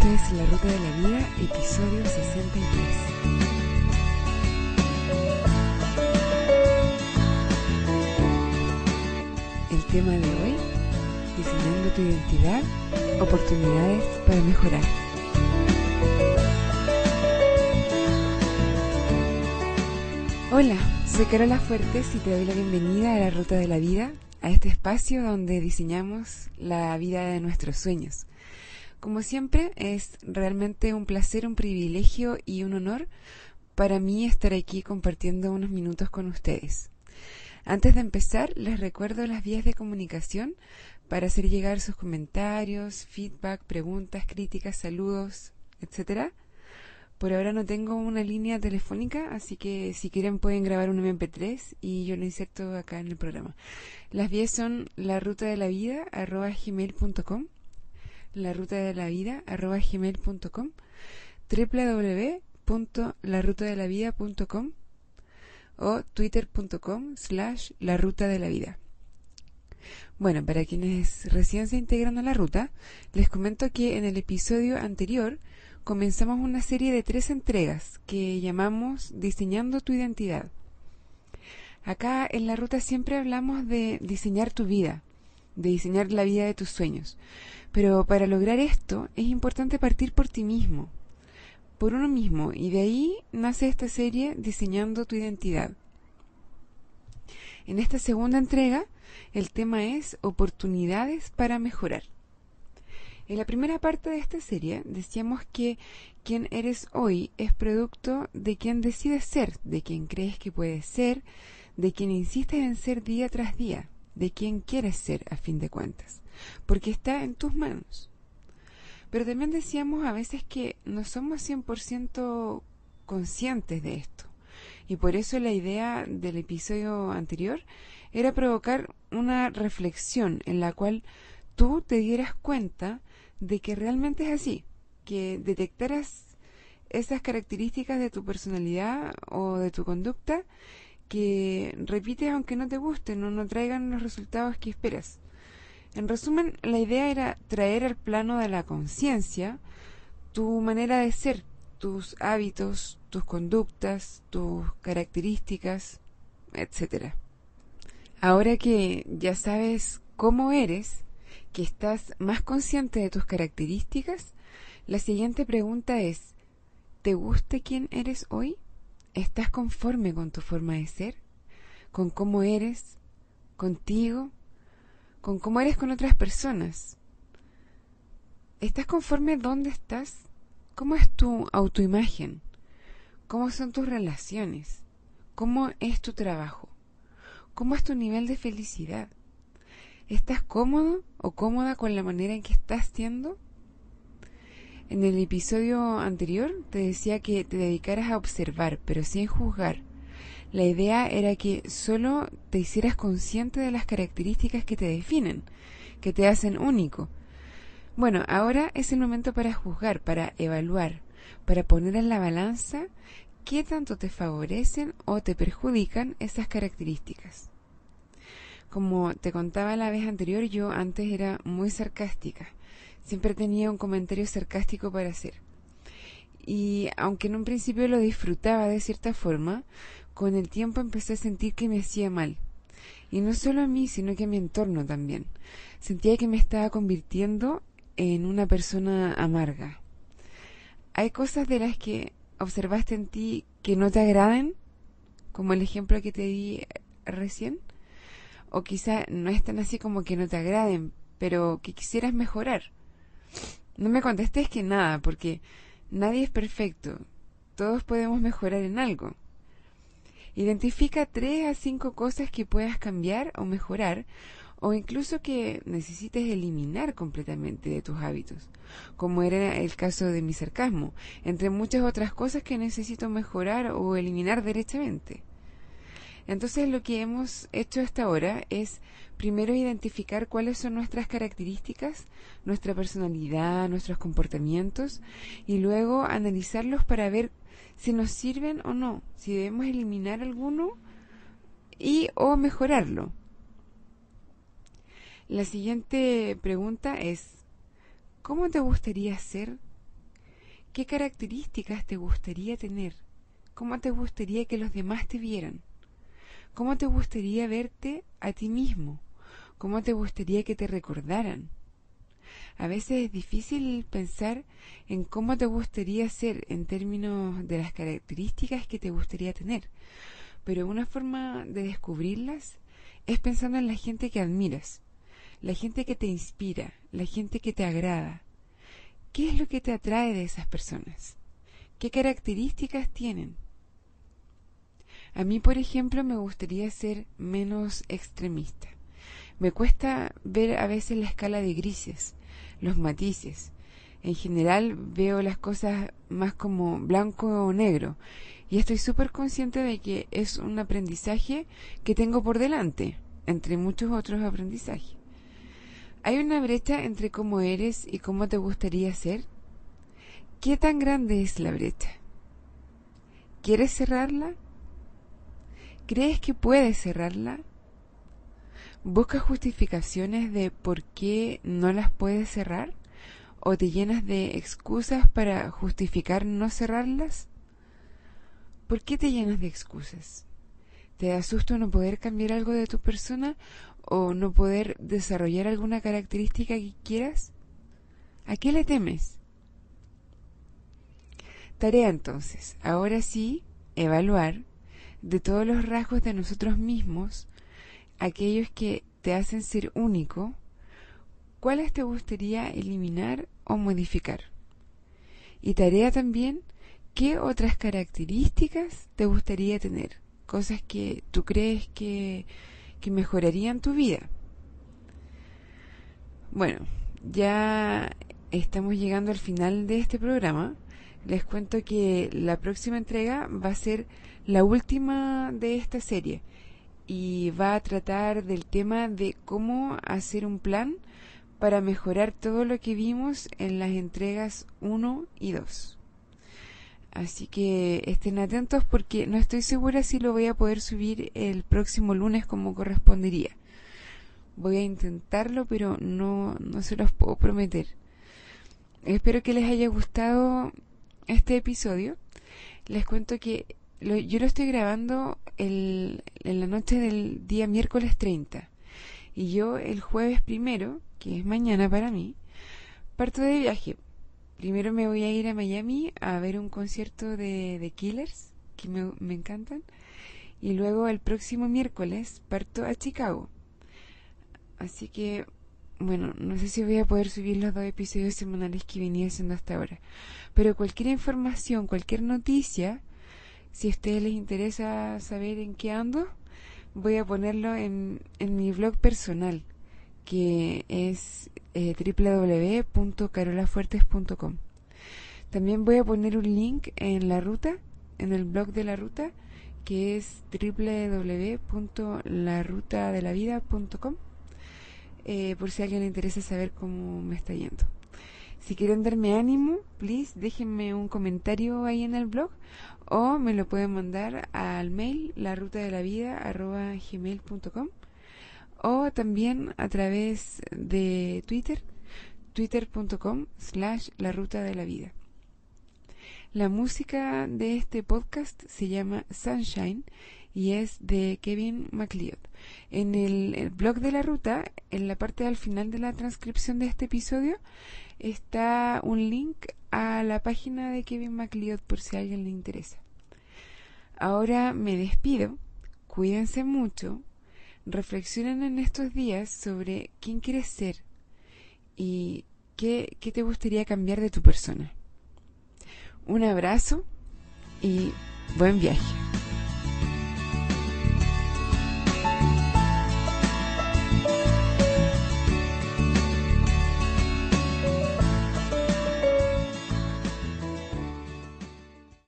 Esto es La Ruta de la Vida, episodio 63. El tema de hoy, diseñando tu identidad, oportunidades para mejorar. Hola, soy Carola Fuertes y te doy la bienvenida a La Ruta de la Vida, a este espacio donde diseñamos la vida de nuestros sueños. Como siempre, es realmente un placer, un privilegio y un honor para mí estar aquí compartiendo unos minutos con ustedes. Antes de empezar, les recuerdo las vías de comunicación para hacer llegar sus comentarios, feedback, preguntas, críticas, saludos, etcétera. Por ahora no tengo una línea telefónica, así que si quieren pueden grabar un MP3 y yo lo inserto acá en el programa. Las vías son la ruta de la vida gmail.com la ruta de la vida arroba gmail.com www.larutadelavida.com o twitter.com slash la ruta de la vida. Bueno, para quienes recién se integran a la ruta, les comento que en el episodio anterior comenzamos una serie de tres entregas que llamamos Diseñando tu identidad. Acá en la ruta siempre hablamos de diseñar tu vida, de diseñar la vida de tus sueños. Pero para lograr esto es importante partir por ti mismo, por uno mismo, y de ahí nace esta serie Diseñando tu identidad. En esta segunda entrega, el tema es oportunidades para mejorar. En la primera parte de esta serie decíamos que quien eres hoy es producto de quien decides ser, de quien crees que puedes ser, de quien insistes en ser día tras día, de quien quieres ser a fin de cuentas porque está en tus manos. Pero también decíamos a veces que no somos 100% conscientes de esto. Y por eso la idea del episodio anterior era provocar una reflexión en la cual tú te dieras cuenta de que realmente es así, que detectaras esas características de tu personalidad o de tu conducta que repites aunque no te gusten o no traigan los resultados que esperas. En resumen, la idea era traer al plano de la conciencia tu manera de ser, tus hábitos, tus conductas, tus características, etc. Ahora que ya sabes cómo eres, que estás más consciente de tus características, la siguiente pregunta es, ¿te gusta quién eres hoy? ¿Estás conforme con tu forma de ser? ¿Con cómo eres? ¿Contigo? con cómo eres con otras personas. ¿Estás conforme dónde estás? ¿Cómo es tu autoimagen? ¿Cómo son tus relaciones? ¿Cómo es tu trabajo? ¿Cómo es tu nivel de felicidad? ¿Estás cómodo o cómoda con la manera en que estás siendo? En el episodio anterior te decía que te dedicaras a observar, pero sin juzgar, la idea era que solo te hicieras consciente de las características que te definen, que te hacen único. Bueno, ahora es el momento para juzgar, para evaluar, para poner en la balanza qué tanto te favorecen o te perjudican esas características. Como te contaba la vez anterior, yo antes era muy sarcástica. Siempre tenía un comentario sarcástico para hacer. Y aunque en un principio lo disfrutaba de cierta forma, con el tiempo empecé a sentir que me hacía mal. Y no solo a mí, sino que a mi entorno también. Sentía que me estaba convirtiendo en una persona amarga. ¿Hay cosas de las que observaste en ti que no te agraden? Como el ejemplo que te di recién. O quizá no es tan así como que no te agraden, pero que quisieras mejorar. No me contestes que nada, porque nadie es perfecto. Todos podemos mejorar en algo. Identifica tres a cinco cosas que puedas cambiar o mejorar o incluso que necesites eliminar completamente de tus hábitos, como era el caso de mi sarcasmo, entre muchas otras cosas que necesito mejorar o eliminar derechamente. Entonces lo que hemos hecho hasta ahora es primero identificar cuáles son nuestras características, nuestra personalidad, nuestros comportamientos y luego analizarlos para ver si nos sirven o no, si debemos eliminar alguno y o mejorarlo. La siguiente pregunta es, ¿cómo te gustaría ser ¿Qué características te gustaría tener? ¿Cómo te gustaría que los demás te vieran? ¿Cómo te gustaría verte a ti mismo? ¿Cómo te gustaría que te recordaran? A veces es difícil pensar en cómo te gustaría ser en términos de las características que te gustaría tener, pero una forma de descubrirlas es pensando en la gente que admiras, la gente que te inspira, la gente que te agrada. ¿Qué es lo que te atrae de esas personas? ¿Qué características tienen? A mí, por ejemplo, me gustaría ser menos extremista. Me cuesta ver a veces la escala de grises, los matices. En general veo las cosas más como blanco o negro y estoy súper consciente de que es un aprendizaje que tengo por delante, entre muchos otros aprendizajes. ¿Hay una brecha entre cómo eres y cómo te gustaría ser? ¿Qué tan grande es la brecha? ¿Quieres cerrarla? ¿Crees que puedes cerrarla? ¿Buscas justificaciones de por qué no las puedes cerrar? ¿O te llenas de excusas para justificar no cerrarlas? ¿Por qué te llenas de excusas? ¿Te da susto no poder cambiar algo de tu persona o no poder desarrollar alguna característica que quieras? ¿A qué le temes? Tarea entonces, ahora sí, evaluar de todos los rasgos de nosotros mismos, aquellos que te hacen ser único, ¿cuáles te gustaría eliminar o modificar? Y tarea también, ¿qué otras características te gustaría tener? Cosas que tú crees que, que mejorarían tu vida. Bueno, ya estamos llegando al final de este programa. Les cuento que la próxima entrega va a ser la última de esta serie y va a tratar del tema de cómo hacer un plan para mejorar todo lo que vimos en las entregas 1 y 2. Así que estén atentos porque no estoy segura si lo voy a poder subir el próximo lunes como correspondería. Voy a intentarlo, pero no, no se los puedo prometer. Espero que les haya gustado este episodio. Les cuento que yo lo estoy grabando en la noche del día miércoles 30. Y yo el jueves primero, que es mañana para mí, parto de viaje. Primero me voy a ir a Miami a ver un concierto de, de Killers, que me, me encantan. Y luego el próximo miércoles parto a Chicago. Así que, bueno, no sé si voy a poder subir los dos episodios semanales que venía haciendo hasta ahora. Pero cualquier información, cualquier noticia, si a ustedes les interesa saber en qué ando, voy a ponerlo en, en mi blog personal, que es eh, www.carolafuertes.com. También voy a poner un link en la ruta, en el blog de la ruta, que es www.larutadelavida.com, eh, por si a alguien le interesa saber cómo me está yendo. Si quieren darme ánimo, please déjenme un comentario ahí en el blog o me lo pueden mandar al mail la ruta de la vida o también a través de Twitter twitter.com slash la ruta de la vida. La música de este podcast se llama Sunshine y es de Kevin MacLeod. En el, blog de la ruta, en la parte al final de la transcripción de este episodio, está un link a la página de Kevin MacLeod por si a alguien le interesa. Ahora me despido, cuídense mucho, reflexionen en estos días sobre quién quieres ser y qué, qué te gustaría cambiar de tu persona. Un abrazo y buen viaje.